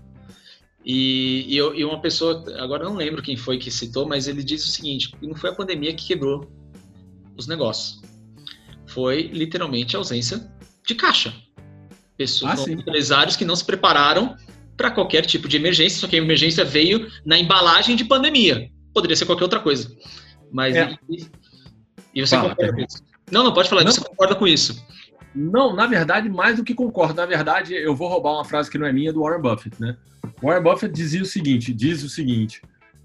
E, e, eu, e, uma pessoa, agora não lembro quem foi que citou, mas ele disse o seguinte: não foi a pandemia que quebrou os negócios, foi literalmente a ausência de caixa. Pessoas, ah, empresários que não se prepararam para qualquer tipo de emergência, só que a emergência veio na embalagem de pandemia. Poderia ser qualquer outra coisa. Mas. É. E, e, você Fala, concorda com isso? Não, não, pode falar, não. você concorda com isso. Não, na verdade, mais do que concordo. Na verdade, eu vou roubar uma frase que não é minha do Warren Buffett, né? Warren Buffett dizia o seguinte, diz o seguinte,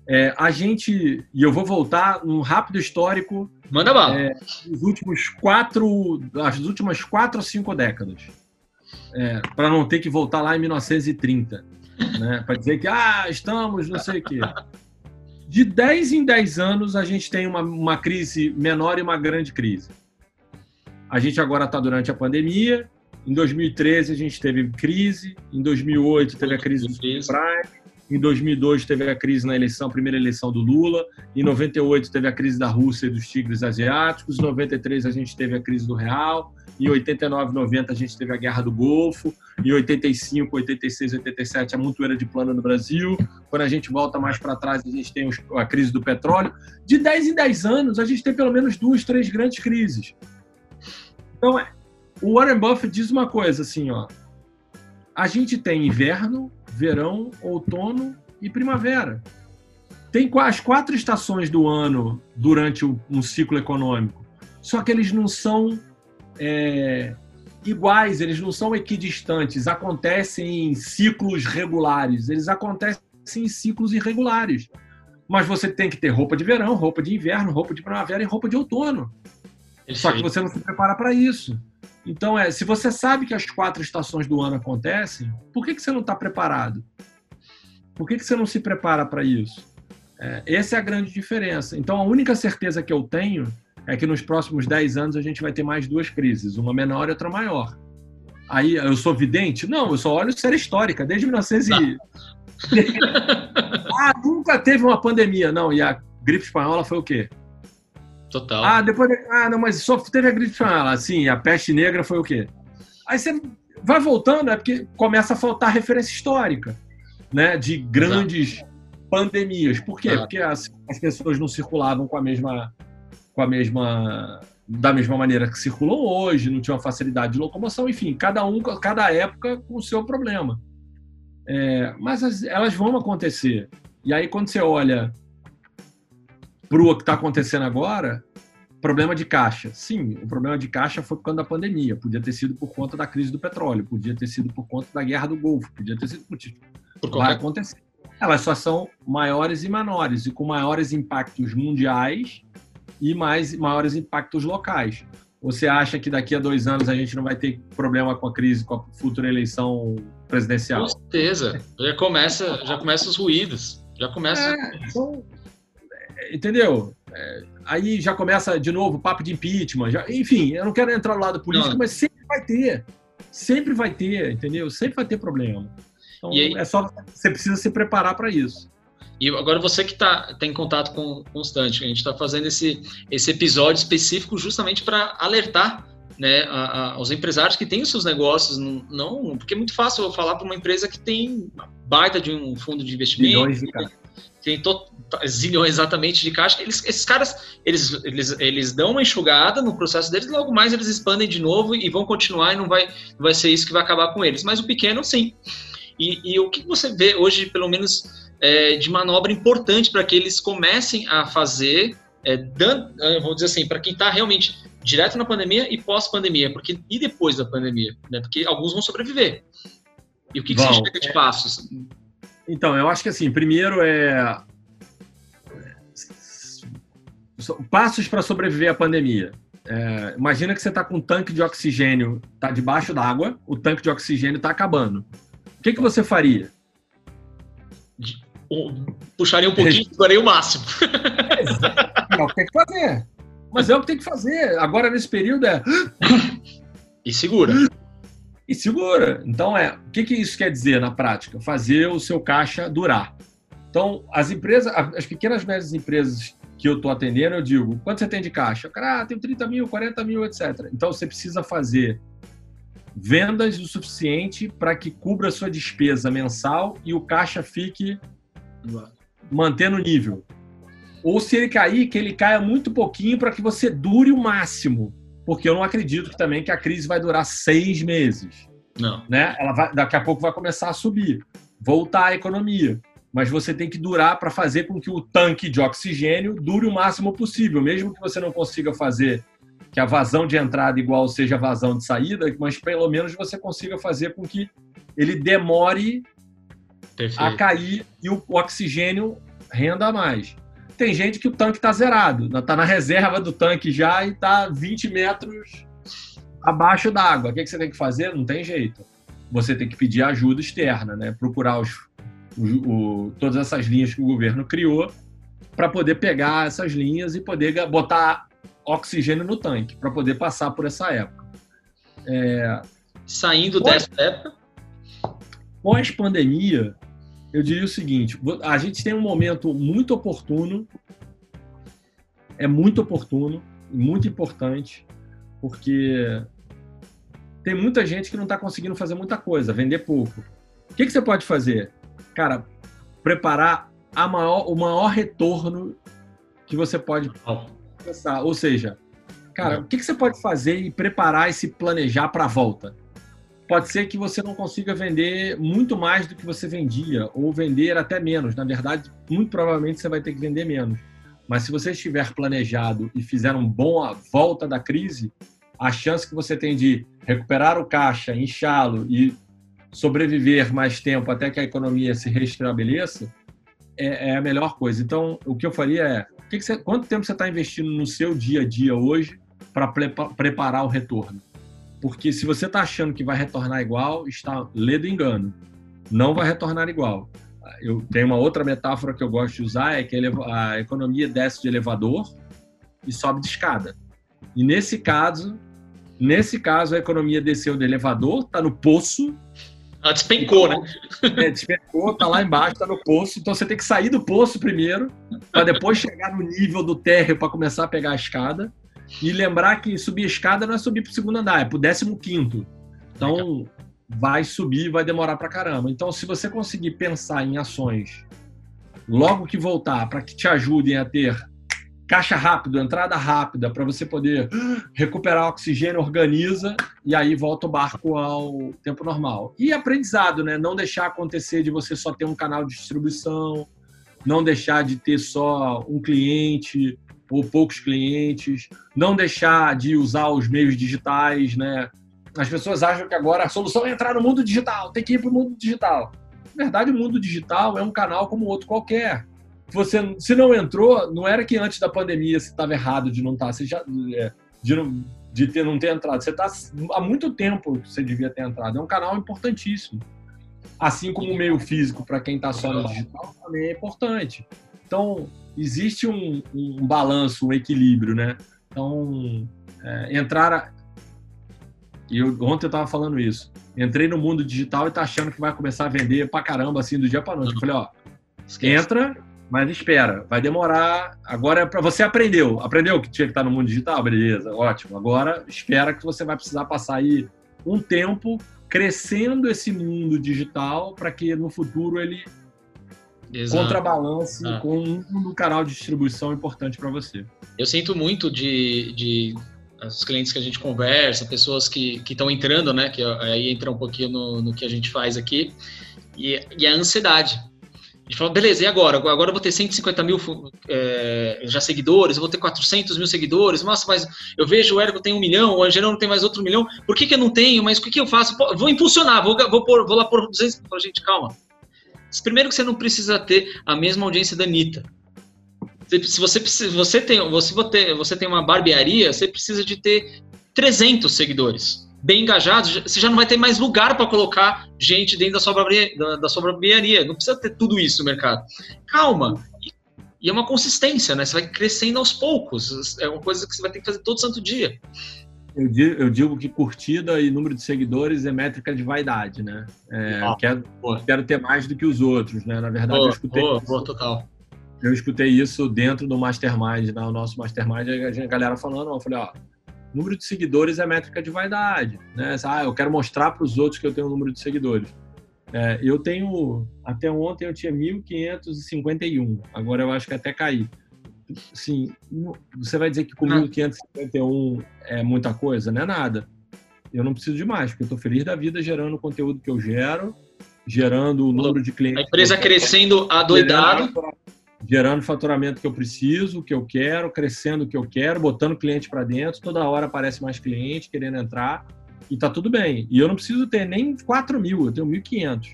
é, a gente, e eu vou voltar num rápido histórico. Manda bala. É, os últimos quatro, as últimas quatro ou cinco décadas. É, para não ter que voltar lá em 1930, né? Para dizer que, ah, estamos, não sei o quê. De 10 em 10 anos, a gente tem uma, uma crise menor e uma grande crise. A gente agora está durante a pandemia. Em 2013 a gente teve crise. Em 2008 teve a crise do subprime. Em 2002 teve a crise na eleição, primeira eleição do Lula. Em 98 teve a crise da Rússia e dos tigres asiáticos. Em 93 a gente teve a crise do real. Em 89, 90 a gente teve a guerra do Golfo. Em 85, 86, 87 a montoeira de plano no Brasil. Quando a gente volta mais para trás a gente tem a crise do petróleo. De 10 em 10 anos a gente tem pelo menos duas, três grandes crises. Então, é, o Warren Buffett diz uma coisa assim, ó. A gente tem inverno, verão, outono e primavera. Tem as quatro estações do ano durante um ciclo econômico. Só que eles não são é, iguais, eles não são equidistantes. Acontecem em ciclos regulares. Eles acontecem em ciclos irregulares. Mas você tem que ter roupa de verão, roupa de inverno, roupa de primavera e roupa de outono. Só que você não se prepara para isso. Então, é, se você sabe que as quatro estações do ano acontecem, por que, que você não está preparado? Por que, que você não se prepara para isso? É, essa é a grande diferença. Então, a única certeza que eu tenho é que nos próximos 10 anos a gente vai ter mais duas crises, uma menor e outra maior. Aí, eu sou vidente? Não, eu só olho série histórica, desde 1900 e... ah, nunca teve uma pandemia. Não, e a gripe espanhola foi o quê? Total. Ah, depois. Ah, não, mas só teve a gripe espanhola. Assim, a peste negra foi o quê? Aí você vai voltando, é porque começa a faltar referência histórica, né? De grandes Exato. pandemias. Por quê? Exato. Porque as, as pessoas não circulavam com a mesma. Com a mesma da mesma maneira que circulam hoje, não tinha uma facilidade de locomoção, enfim, cada um, cada época com o seu problema. É, mas as, elas vão acontecer. E aí, quando você olha para o que está acontecendo agora, problema de caixa. Sim, o problema de caixa foi por conta da pandemia, podia ter sido por conta da crise do petróleo, podia ter sido por conta da guerra do Golfo, podia ter sido por, por vai acontecer. Elas só são maiores e menores, e com maiores impactos mundiais e mais maiores impactos locais. Você acha que daqui a dois anos a gente não vai ter problema com a crise, com a futura eleição presidencial? Com certeza. Já começa, já começa os ruídos. Já começa. É, então, entendeu? É, aí já começa de novo o papo de impeachment. Já, enfim, eu não quero entrar no lado político, não. mas sempre vai ter. Sempre vai ter, entendeu? Sempre vai ter problema. Então, aí, é só você precisa se preparar para isso. E agora você que tá, tem contato com constante, a gente está fazendo esse, esse episódio específico justamente para alertar né, a, a, aos empresários que têm os seus negócios, não, não porque é muito fácil eu falar para uma empresa que tem baita de um fundo de investimento, de tem zilhões exatamente de caixa. Eles, esses caras, eles, eles, eles dão uma enxugada no processo deles, logo mais eles expandem de novo e vão continuar e não vai, vai ser isso que vai acabar com eles. Mas o pequeno, sim. E, e o que você vê hoje, pelo menos, é, de manobra importante para que eles comecem a fazer, é, dando, é, vamos dizer assim, para quem está realmente direto na pandemia e pós-pandemia, porque e depois da pandemia, né? Porque alguns vão sobreviver. E o que, que Bom, você enxerga de passos? Então, eu acho que assim, primeiro é. Passos para sobreviver à pandemia. É, imagina que você está com um tanque de oxigênio, está debaixo d'água, o tanque de oxigênio está acabando. O que, que você faria? Puxaria um pouquinho seguraria o máximo. É, o que tem que fazer. Mas é o que tem que fazer. Agora, nesse período, é. E segura e segura. Então, é, o que, que isso quer dizer na prática? Fazer o seu caixa durar. Então, as empresas, as pequenas e médias empresas que eu estou atendendo, eu digo, quanto você tem de caixa? Cara, ah, tenho 30 mil, 40 mil, etc. Então, você precisa fazer vendas o suficiente para que cubra a sua despesa mensal e o caixa fique mantendo o nível. Ou se ele cair, que ele caia muito pouquinho para que você dure o máximo porque eu não acredito que também que a crise vai durar seis meses. Não. Né? Ela vai, daqui a pouco vai começar a subir, voltar a economia. Mas você tem que durar para fazer com que o tanque de oxigênio dure o máximo possível, mesmo que você não consiga fazer que a vazão de entrada igual seja a vazão de saída, mas pelo menos você consiga fazer com que ele demore Perfeito. a cair e o oxigênio renda mais. Tem gente que o tanque está zerado, está na reserva do tanque já e está 20 metros abaixo d'água. O que, que você tem que fazer? Não tem jeito. Você tem que pedir ajuda externa, né? procurar os, o, o, todas essas linhas que o governo criou para poder pegar essas linhas e poder botar oxigênio no tanque, para poder passar por essa época. É... Saindo pós, dessa época? Pós-pandemia, eu diria o seguinte: a gente tem um momento muito oportuno, é muito oportuno, muito importante, porque tem muita gente que não está conseguindo fazer muita coisa, vender pouco. O que, que você pode fazer? Cara, preparar a maior, o maior retorno que você pode pensar. Ou seja, cara, o que, que você pode fazer e preparar e se planejar para a volta? Pode ser que você não consiga vender muito mais do que você vendia, ou vender até menos. Na verdade, muito provavelmente você vai ter que vender menos. Mas se você estiver planejado e fizer uma boa volta da crise, a chance que você tem de recuperar o caixa, inchá-lo e sobreviver mais tempo até que a economia se restabeleça é, é a melhor coisa. Então, o que eu faria é: que que você, quanto tempo você está investindo no seu dia a dia hoje para preparar o retorno? Porque se você está achando que vai retornar igual, está ledo engano. Não vai retornar igual. Eu tenho uma outra metáfora que eu gosto de usar é que a economia desce de elevador e sobe de escada. E nesse caso, nesse caso a economia desceu do elevador, está no poço. Ela despencou, então, né? É, despencou, está lá embaixo, está no poço. Então você tem que sair do poço primeiro, para depois chegar no nível do térreo para começar a pegar a escada. E lembrar que subir a escada não é subir para o segundo andar, é para o décimo quinto. Então, vai subir, vai demorar para caramba. Então, se você conseguir pensar em ações logo que voltar, para que te ajudem a ter caixa rápido, entrada rápida, para você poder recuperar oxigênio, organiza e aí volta o barco ao tempo normal. E aprendizado, né? Não deixar acontecer de você só ter um canal de distribuição, não deixar de ter só um cliente, ou poucos clientes, não deixar de usar os meios digitais, né? As pessoas acham que agora a solução é entrar no mundo digital, tem que ir para o mundo digital. Na verdade, o mundo digital é um canal como outro qualquer. Você, se não entrou, não era que antes da pandemia você estava errado de não estar, tá, você já, é, de, não, de ter, não ter entrado. Você está há muito tempo você devia ter entrado. É um canal importantíssimo. Assim como o meio físico, para quem está só no digital, também é importante. Então, existe um, um balanço, um equilíbrio, né? Então, é, entrar. E eu, ontem eu estava falando isso. Entrei no mundo digital e tá achando que vai começar a vender pra caramba, assim, do dia para noite. Eu falei, ó, Esquece. entra, mas espera, vai demorar. Agora é para você aprendeu, aprendeu que tinha que estar no mundo digital, beleza, ótimo. Agora espera que você vai precisar passar aí um tempo crescendo esse mundo digital para que no futuro ele Exato. contrabalance ah. com um canal de distribuição importante para você. Eu sinto muito de, de os clientes que a gente conversa, pessoas que estão entrando, né? Que aí entra um pouquinho no, no que a gente faz aqui, e, e a ansiedade. A gente fala, beleza, e agora? Agora eu vou ter 150 mil é, já seguidores, eu vou ter 400 mil seguidores, nossa, mas eu vejo o Érico tem um milhão, o Angelão tem mais outro milhão, por que, que eu não tenho? Mas o que, que eu faço? Vou impulsionar, vou, vou, pôr, vou lá por 200. Fala, gente, calma. Primeiro que você não precisa ter a mesma audiência da Anitta. Se você, você, tem, você, você tem uma barbearia, você precisa de ter 300 seguidores bem engajados, você já não vai ter mais lugar para colocar gente dentro da sua, barbearia, da, da sua barbearia. Não precisa ter tudo isso no mercado. Calma. E é uma consistência, né? Você vai crescendo aos poucos. É uma coisa que você vai ter que fazer todo santo dia. Eu digo, eu digo, que curtida e número de seguidores é métrica de vaidade, né? É, ah, quero, quero, ter mais do que os outros, né? Na verdade, boa, eu escutei boa, isso, boa, total. Eu escutei isso dentro do Mastermind, né? o nosso Mastermind, a galera falando, eu falei, ó, número de seguidores é métrica de vaidade, né? Ah, eu quero mostrar para os outros que eu tenho um número de seguidores. É, eu tenho, até ontem eu tinha 1.551, agora eu acho que até caí assim, você vai dizer que com 1.551 é muita coisa? Não é nada. Eu não preciso de mais, porque eu estou feliz da vida gerando o conteúdo que eu gero, gerando o número de clientes. A empresa crescendo adoidado. Gerando, o faturamento que eu preciso, que eu quero, crescendo o que eu quero, botando cliente para dentro. Toda hora aparece mais cliente querendo entrar e tá tudo bem. E eu não preciso ter nem 4 mil, eu tenho 1.500.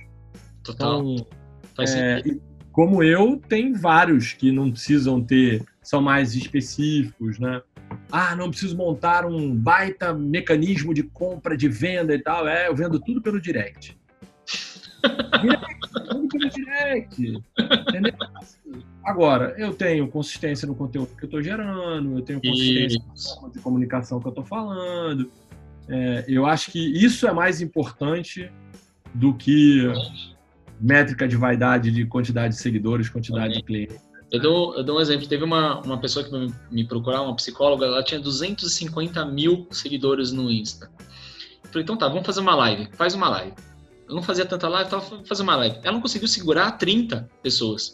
Total. Então, Faz é, como eu, tem vários que não precisam ter, são mais específicos, né? Ah, não preciso montar um baita mecanismo de compra, de venda e tal. É, eu vendo tudo pelo direct. direct, tudo pelo direct. Entendeu? Agora, eu tenho consistência no conteúdo que eu estou gerando, eu tenho consistência na forma de comunicação que eu estou falando. É, eu acho que isso é mais importante do que métrica de vaidade de quantidade de seguidores, quantidade de clientes. Eu dou, eu dou um exemplo. Teve uma, uma pessoa que me, me procurou, uma psicóloga, ela tinha 250 mil seguidores no Insta. Eu falei, então tá, vamos fazer uma live. Faz uma live. Eu não fazia tanta live, tava fazer uma live. Ela não conseguiu segurar 30 pessoas.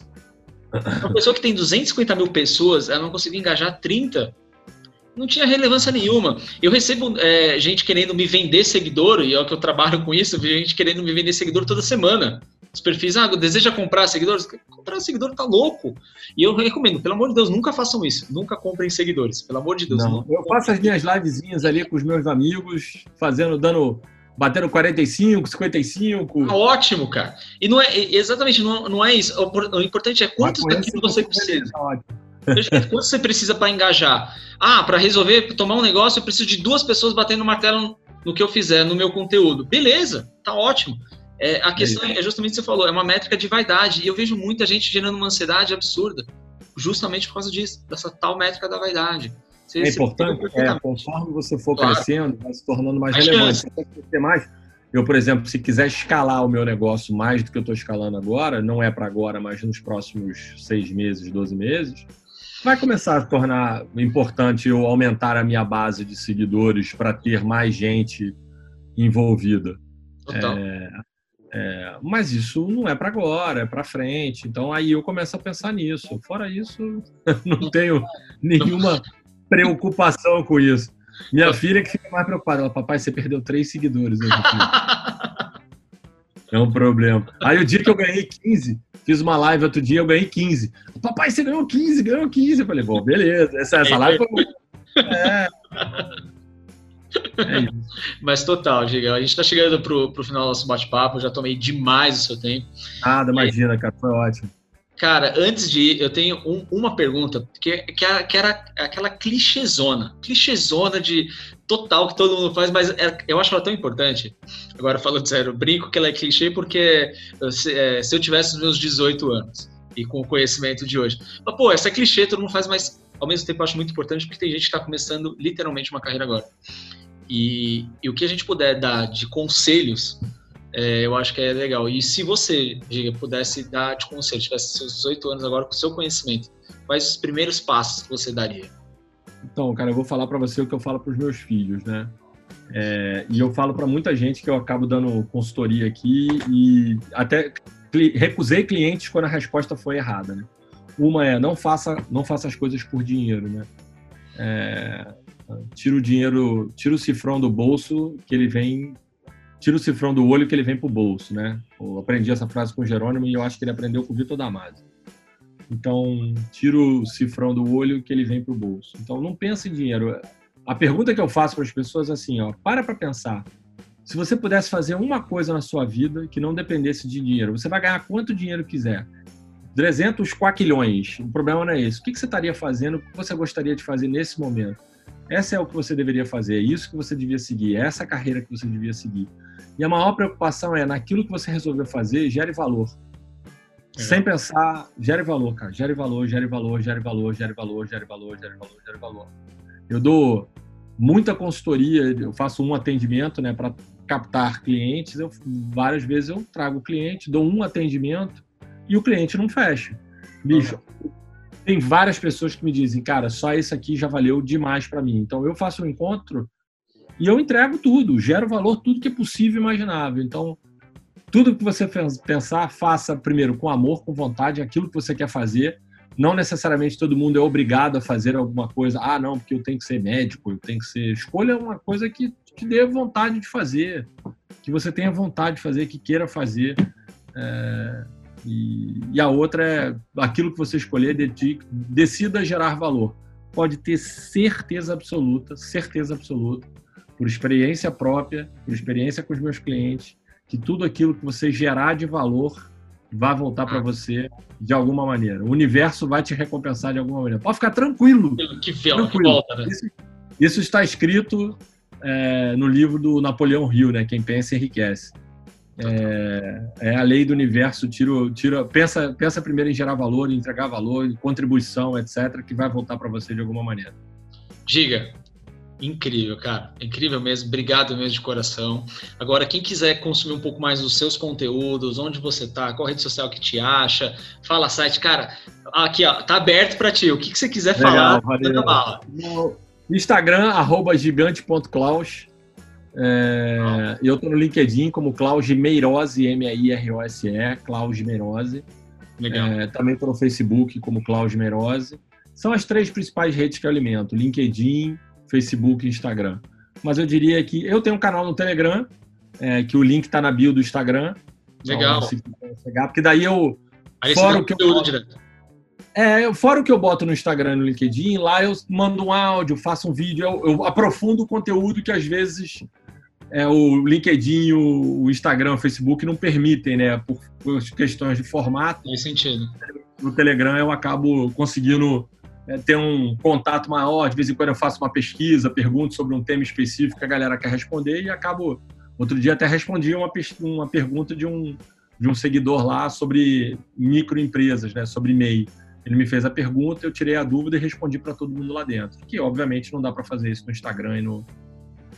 Uma pessoa que tem 250 mil pessoas, ela não conseguiu engajar 30 não tinha relevância nenhuma. Eu recebo é, gente querendo me vender seguidor, e é o que eu trabalho com isso, gente querendo me vender seguidor toda semana. Os perfis, ah, deseja comprar seguidores? Comprar seguidor tá louco. E eu recomendo, pelo amor de Deus, nunca façam isso. Nunca comprem seguidores, pelo amor de Deus. Não, eu faço as minhas livezinhas ali com os meus amigos, fazendo, dando batendo 45, 55. Tá ótimo, cara. E não é exatamente, não, não é isso. O, importante é quantos daquilo você precisa. Tá Quanto você precisa para engajar? Ah, para resolver, tomar um negócio, eu preciso de duas pessoas batendo martelo no que eu fizer, no meu conteúdo. Beleza, tá ótimo. É, a questão é, é justamente o que você falou, é uma métrica de vaidade. E eu vejo muita gente gerando uma ansiedade absurda, justamente por causa disso, dessa tal métrica da vaidade. Você, é importante, é, conforme você for claro. crescendo, vai se tornando mais relevante. Você vai crescer mais. Eu, por exemplo, se quiser escalar o meu negócio mais do que eu estou escalando agora, não é para agora, mas nos próximos seis meses, 12 meses, vai começar a tornar importante eu aumentar a minha base de seguidores para ter mais gente envolvida. É, é, mas isso não é para agora, é para frente. Então aí eu começo a pensar nisso. Fora isso, não tenho nenhuma preocupação com isso. Minha filha que fica mais preocupada. Ela, papai, você perdeu três seguidores hoje. é um problema. Aí o dia que eu ganhei 15, Fiz uma live outro dia, eu ganhei 15. Papai, você ganhou 15, ganhou 15. Eu falei, bom, beleza. Essa, essa live foi. É. É Mas total, Giga. A gente está chegando pro, pro final do nosso bate-papo. Já tomei demais o seu tempo. Nada, imagina, cara. Foi ótimo. Cara, antes de ir, eu tenho um, uma pergunta, que, que, era, que era aquela clichêzona. Clichêzona de total que todo mundo faz, mas é, eu acho ela tão importante. Agora, falando sério, brinco que ela é clichê porque se, é, se eu tivesse os meus 18 anos e com o conhecimento de hoje. Mas, pô, essa é clichê todo mundo faz, mas ao mesmo tempo eu acho muito importante porque tem gente que está começando literalmente uma carreira agora. E, e o que a gente puder dar de conselhos é, eu acho que é legal. E se você, Giga, pudesse dar de conselho, tivesse seus 18 anos agora com o seu conhecimento, quais os primeiros passos que você daria? Então, cara, eu vou falar para você o que eu falo para os meus filhos, né? É, e eu falo para muita gente que eu acabo dando consultoria aqui e até recusei clientes quando a resposta foi errada, né? Uma é não faça, não faça as coisas por dinheiro, né? É, tira o dinheiro, tira o cifrão do bolso que ele vem tira o cifrão do olho que ele vem pro bolso, né? Eu aprendi essa frase com o Jerônimo e eu acho que ele aprendeu com o Vitor Damasio. Então, tira o cifrão do olho que ele vem pro bolso. Então, não pense em dinheiro. A pergunta que eu faço para as pessoas é assim, ó, para para pensar. Se você pudesse fazer uma coisa na sua vida que não dependesse de dinheiro, você vai ganhar quanto dinheiro quiser. 300 quaquilhões. O problema não é esse. O que você estaria fazendo? O que você gostaria de fazer nesse momento? Essa é o que você deveria fazer, é isso que você devia seguir, é essa carreira que você devia seguir. E a maior preocupação é naquilo que você resolveu fazer, gere valor. É. Sem pensar, gere valor, cara. Gere valor, gere valor, gere valor, gere valor, gere valor, gere valor, gere valor. Eu dou muita consultoria, eu faço um atendimento, né, para captar clientes. Eu, várias vezes eu trago o cliente, dou um atendimento e o cliente não fecha. Bicho, uhum. tem várias pessoas que me dizem, cara, só isso aqui já valeu demais para mim. Então eu faço um encontro e eu entrego tudo, gero valor, tudo que é possível e imaginável. Então, tudo que você pensar, faça primeiro com amor, com vontade, aquilo que você quer fazer. Não necessariamente todo mundo é obrigado a fazer alguma coisa. Ah, não, porque eu tenho que ser médico, eu tenho que ser. Escolha uma coisa que te dê vontade de fazer, que você tenha vontade de fazer, que queira fazer. É... E, e, a outra é aquilo que você escolher, decida gerar valor. Pode ter certeza absoluta, certeza absoluta, por experiência própria, por experiência com os meus clientes, que tudo aquilo que você gerar de valor vai voltar para ah. você de alguma maneira. O universo vai te recompensar de alguma maneira. Pode ficar tranquilo. Que tranquilo. Que volta, né? isso, isso, está escrito é, no livro do Napoleão Hill, né? Quem pensa enriquece. É, é, a lei do universo. Tira, tira, pensa, pensa primeiro em gerar valor, em entregar valor, em contribuição, etc., que vai voltar para você de alguma maneira. Diga, Incrível, cara. Incrível mesmo. Obrigado mesmo de coração. Agora, quem quiser consumir um pouco mais dos seus conteúdos, onde você tá, qual rede social que te acha, fala site, cara. Aqui, ó, tá aberto para ti. O que, que você quiser Legal, falar, manda bala. No Instagram, arroba gigante.claus. É, eu tô no LinkedIn como Klaus Meirose, M-A-I-R-O-S-E, Klaus Meirose. Legal. É, também tô no Facebook como Klaus Meirose. São as três principais redes que eu alimento: LinkedIn, Facebook e Instagram. Mas eu diria que eu tenho um canal no Telegram, é, que o link está na bio do Instagram. Legal. Então, chegar, porque daí eu. Aí fora o que eu boto, direto. É, fora o que eu boto no Instagram e no LinkedIn, lá eu mando um áudio, faço um vídeo, eu, eu aprofundo o conteúdo que às vezes é, o LinkedIn, o, o, Instagram, o Facebook não permitem, né? Por, por questões de formato. Faz sentido. No Telegram eu acabo conseguindo é, ter um contato maior. De vez em quando eu faço uma pesquisa, pergunto sobre um tema específico que a galera quer responder e acabo. Outro dia até respondi uma, uma pergunta de um, de um seguidor lá sobre microempresas, né, sobre MEI. Ele me fez a pergunta, eu tirei a dúvida e respondi para todo mundo lá dentro. Que obviamente não dá para fazer isso no Instagram e no,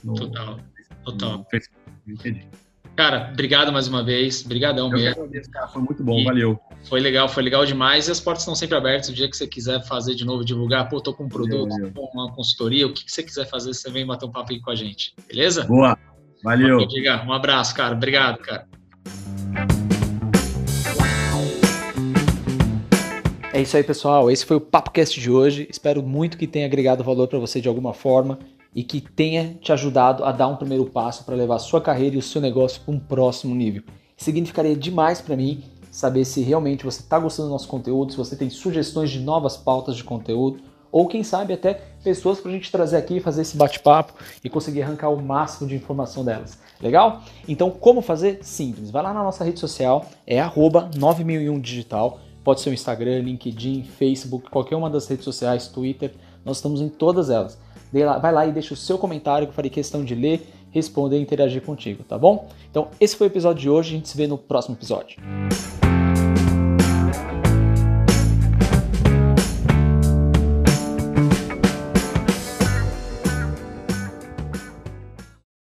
no Total. Total. No Facebook, LinkedIn. Cara, obrigado mais uma vez. Obrigadão Eu mesmo. Agradeço, cara. Foi muito bom, e valeu. Foi legal, foi legal demais. E as portas estão sempre abertas. O dia que você quiser fazer de novo, divulgar, pô, tô com um produto, valeu, com uma consultoria, o que, que você quiser fazer, você vem bater um papo aqui com a gente. Beleza? Boa. Valeu. Um abraço, cara. Obrigado, cara. É isso aí, pessoal. Esse foi o PapoCast de hoje. Espero muito que tenha agregado valor para você de alguma forma e que tenha te ajudado a dar um primeiro passo para levar a sua carreira e o seu negócio para um próximo nível. Significaria demais para mim saber se realmente você está gostando do nosso conteúdo, se você tem sugestões de novas pautas de conteúdo, ou quem sabe até pessoas para a gente trazer aqui, fazer esse bate-papo e conseguir arrancar o máximo de informação delas. Legal? Então, como fazer? Simples. Vai lá na nossa rede social, é 9001digital. Pode ser o Instagram, LinkedIn, Facebook, qualquer uma das redes sociais, Twitter. Nós estamos em todas elas vai lá e deixa o seu comentário que eu farei questão de ler, responder e interagir contigo, tá bom? Então, esse foi o episódio de hoje, a gente se vê no próximo episódio.